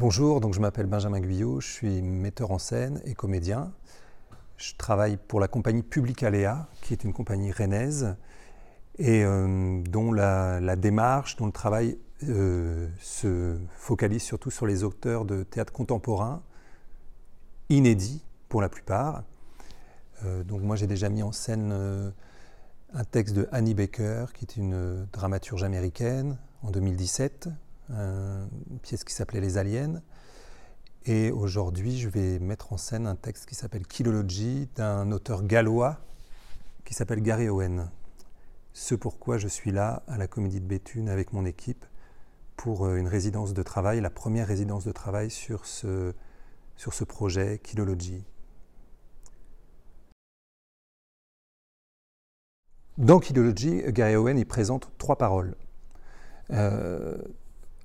Bonjour, donc je m'appelle Benjamin Guyot, je suis metteur en scène et comédien. Je travaille pour la compagnie Public Aléa, qui est une compagnie rennaise et euh, dont la, démarche, dont le travail euh, se focalise surtout sur les auteurs de théâtre contemporain, inédits pour la plupart. Euh, donc moi j'ai déjà mis en scène un texte de Annie Baker, qui est une dramaturge américaine, en 2017, une pièce qui s'appelait Les Aliens. Et aujourd'hui, je vais mettre en scène un texte qui s'appelle Kilology d'un auteur gallois qui s'appelle Gary Owen. Ce pourquoi je suis là à la Comédie de Béthune avec mon équipe pour euh, une résidence de travail, la première résidence de travail sur ce, sur ce projet Kilology. Dans Kilology, Gary Owen y présente trois paroles euh,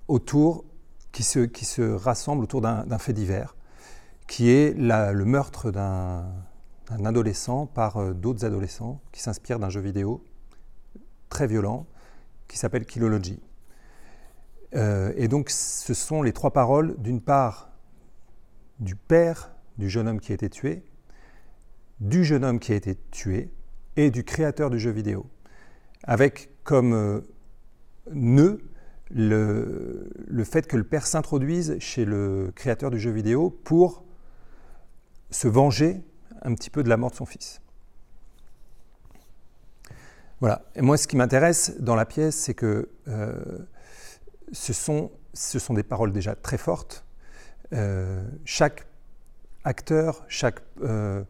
autour qui se, qui se rassemblent autour d'un fait divers, qui est le meurtre d'un adolescent par euh, d'autres adolescents qui s'inspirent d'un jeu vidéo très violent qui s'appelle Kilology. Euh, et donc ce sont les trois paroles, d'une part, du père du jeune homme qui a été tué, du jeune homme qui a été tué et du créateur du jeu vidéo, avec comme euh, nœud le, le, fait que le père s'introduise chez le créateur du jeu vidéo pour se venger un petit peu de la mort de son fils. Voilà. Et moi, ce qui m'intéresse dans la pièce, c'est que euh, ce, sont, ce sont des paroles déjà très fortes. Euh, chaque acteur, chaque euh,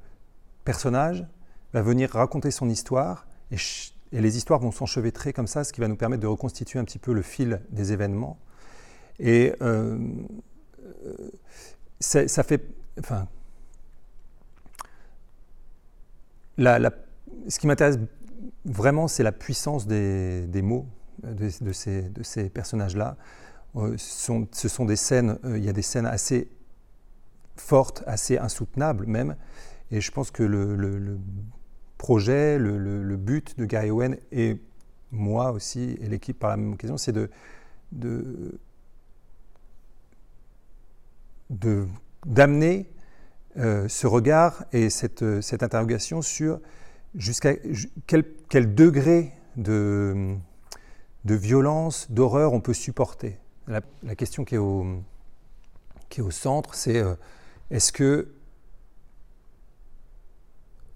personnage va venir raconter son histoire et et les histoires vont s'enchevêtrer comme ça, ce qui va nous permettre de reconstituer un petit peu le fil des événements. Et euh, euh, ça, fait. Enfin. ce qui m'intéresse vraiment, c'est la puissance des, mots de, ces, personnages-là. Euh, ce, sont, des scènes, il y a des scènes assez fortes, assez insoutenables même. Et je pense que le projet, le, but de Gary Owen et moi aussi, et l'équipe par la même occasion, c'est de, d'amener euh, ce regard et cette, cette interrogation sur jusqu'à quel, degré de, de violence, d'horreur on peut supporter. La, question qui est au, qui est au centre, c'est euh, est-ce que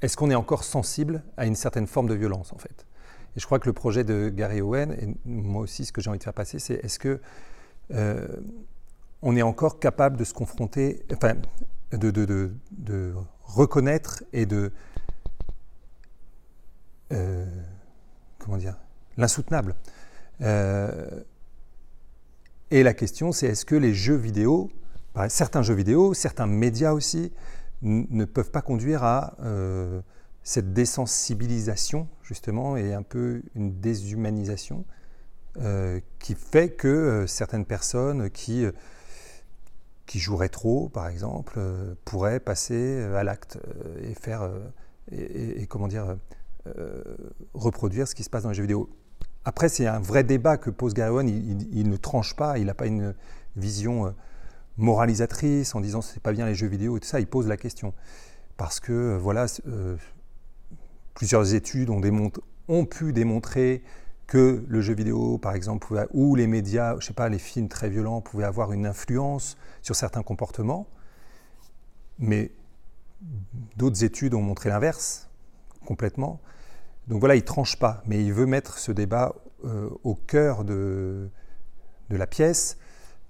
est-ce qu'on est encore sensible à une certaine forme de violence en fait? Et je crois que le projet de Gary Owen, et moi aussi ce que j'ai envie de faire passer, c'est est-ce que euh, on est encore capable de se confronter, enfin, de, reconnaître et de euh, comment dire l'insoutenable? Euh, et la question, c'est est-ce que les jeux vidéo, certains jeux vidéo, certains médias aussi, ne peuvent pas conduire à euh, cette désensibilisation, justement, et un peu une déshumanisation euh, qui fait que euh, certaines personnes qui, qui joueraient trop, par exemple, pourraient passer à l'acte et faire, et, comment dire, reproduire ce qui se passe dans les jeux vidéo. Après, c'est un vrai débat que pose Gary il, il, ne tranche pas, il n'a pas une vision moralisatrice en disant c'est pas bien les jeux vidéo et tout ça, il pose la question. Parce que euh, voilà, euh, plusieurs études ont, pu démontrer que le jeu vidéo, par exemple, ou les médias, je sais pas, les films très violents pouvaient avoir une influence sur certains comportements. Mais d'autres études ont montré l'inverse, complètement. Donc voilà, il tranche pas, mais il veut mettre ce débat euh, au cœur de la pièce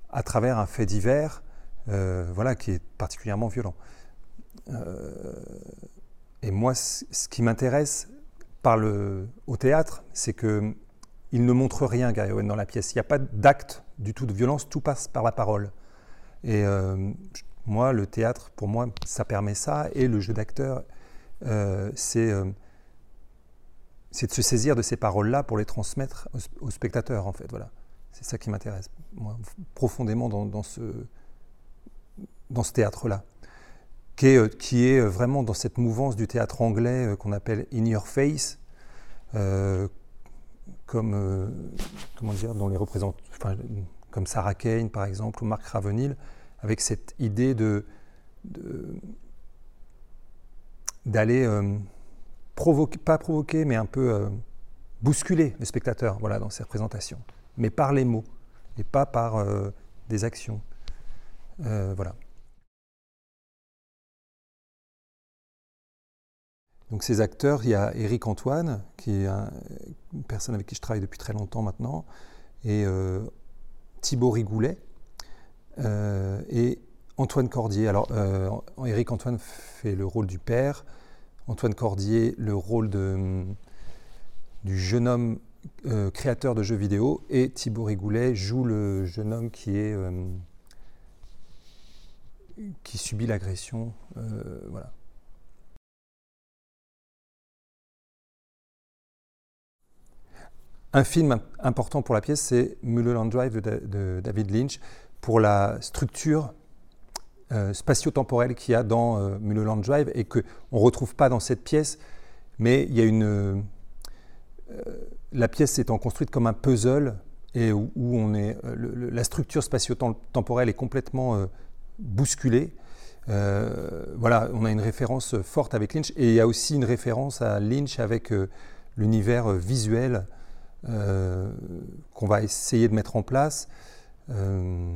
à travers un fait divers euh, voilà, qui est particulièrement violent. Euh, et moi, ce qui m'intéresse au théâtre, c'est que il ne montre rien, Gary Owen, dans la pièce. Il n'y a pas d'acte du tout de violence, tout passe par la parole. Et euh, moi, le théâtre, pour moi, ça permet ça. Et le jeu d'acteur, c'est de se saisir de ces paroles-là pour les transmettre aux, spectateurs, en fait. Voilà. C'est ça qui m'intéresse, moi, profondément dans, ce, dans ce théâtre-là, qui est, euh, qui est, vraiment dans cette mouvance du théâtre anglais euh, qu'on appelle In Your Face, euh, comme, comment dire, dont les représentants, comme Sarah Kane par exemple, ou Mark Ravenhill, avec cette idée de, d'aller euh, provoquer, pas provoquer, mais un peu euh, bousculer le spectateur voilà, dans ses représentations, mais par les mots et pas par euh, des actions. voilà. Donc ces acteurs, il y a Éric Antoine, qui est une personne avec qui je travaille depuis très longtemps maintenant, et euh, Thibaut Rigoulet, euh, et Antoine Cordier. Alors euh, Éric Antoine fait le rôle du père, Antoine Cordier le rôle de, du jeune homme créateur de jeux vidéo, et Thibaut Rigoulet joue le jeune homme qui est qui subit l'agression. voilà. Un film important pour la pièce, c'est Mulholland Drive de, David Lynch, pour la structure euh, spatio-temporelle qu'il y a dans euh, Mulholland Drive et qu'on ne retrouve pas dans cette pièce, mais il y a une... Euh, la pièce étant construite comme un puzzle et où, est, la structure spatio-temporelle est complètement bousculée. voilà, on a une référence forte avec Lynch et il y a aussi une référence à Lynch avec l'univers visuel euh, qu'on va essayer de mettre en place. Euh,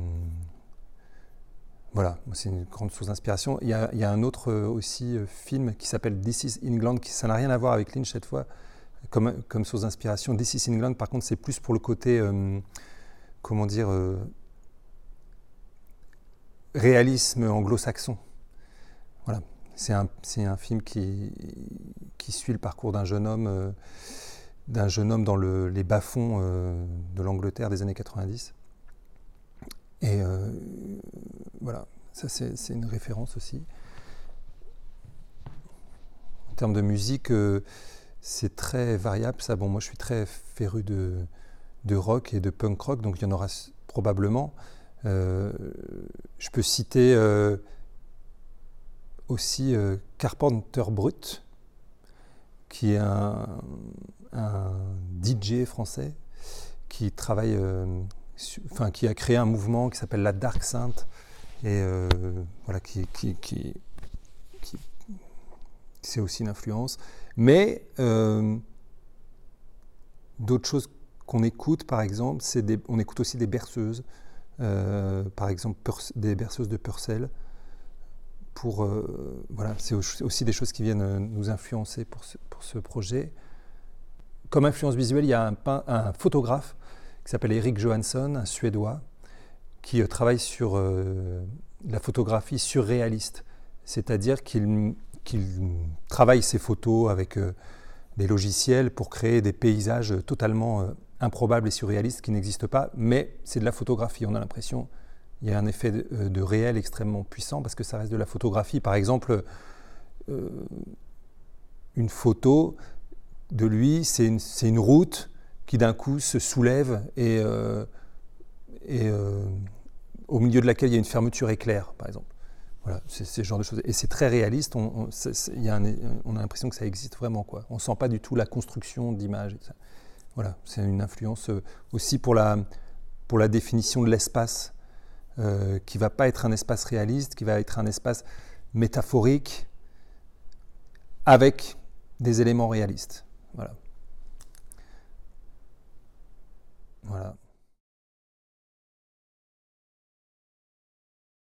voilà, c'est une grande source d'inspiration. Il, y a un autre euh, aussi film qui s'appelle This is England, qui ça n'a rien à voir avec Lynch cette fois, comme, comme source d'inspiration. This is England, par contre, c'est plus pour le côté, comment dire, réalisme anglo-saxon. Voilà, c'est un, film qui, suit le parcours d'un jeune homme d'un jeune homme dans les bas-fonds euh, de l'Angleterre des années 90. Et euh, voilà, ça c'est une référence aussi. En termes de musique, euh, c'est très variable. Ça, bon, moi je suis très féru de, de, rock et de punk rock, donc il y en aura probablement. je peux citer aussi Carpenter Brut, qui est un, DJ français qui travaille, euh, qui a créé un mouvement qui s'appelle la Dark Saint et euh, voilà qui, qui, qui, c'est aussi une influence. Mais euh, d'autres choses qu'on écoute, par exemple, c'est on écoute aussi des berceuses, par exemple des berceuses de Purcell pour euh, voilà, c'est aussi des choses qui viennent euh, nous influencer pour ce, pour ce projet. Comme influence visuelle, il y a un, un photographe qui s'appelle Eric Johansson, un Suédois, qui euh, travaille sur la photographie surréaliste, c'est-à-dire qu'il travaille ses photos avec des logiciels pour créer des paysages totalement improbables et surréalistes qui n'existent pas, mais c'est de la photographie, on a l'impression il y a un effet euh, de, réel extrêmement puissant parce que ça reste de la photographie. Par exemple, euh, une photo de lui, c'est une, route qui d'un coup se soulève euh, et au milieu de laquelle il y a une fermeture éclair, par exemple. Voilà, c'est ce genre de choses. Et c'est très réaliste, on, a l'impression que ça existe vraiment. Quoi. On ne sent pas du tout la construction d'images. Voilà, c'est une influence euh, aussi pour la, pour la définition de l'espace, euh, qui ne va pas être un espace réaliste, qui va être un espace métaphorique avec des éléments réalistes. Voilà. Voilà.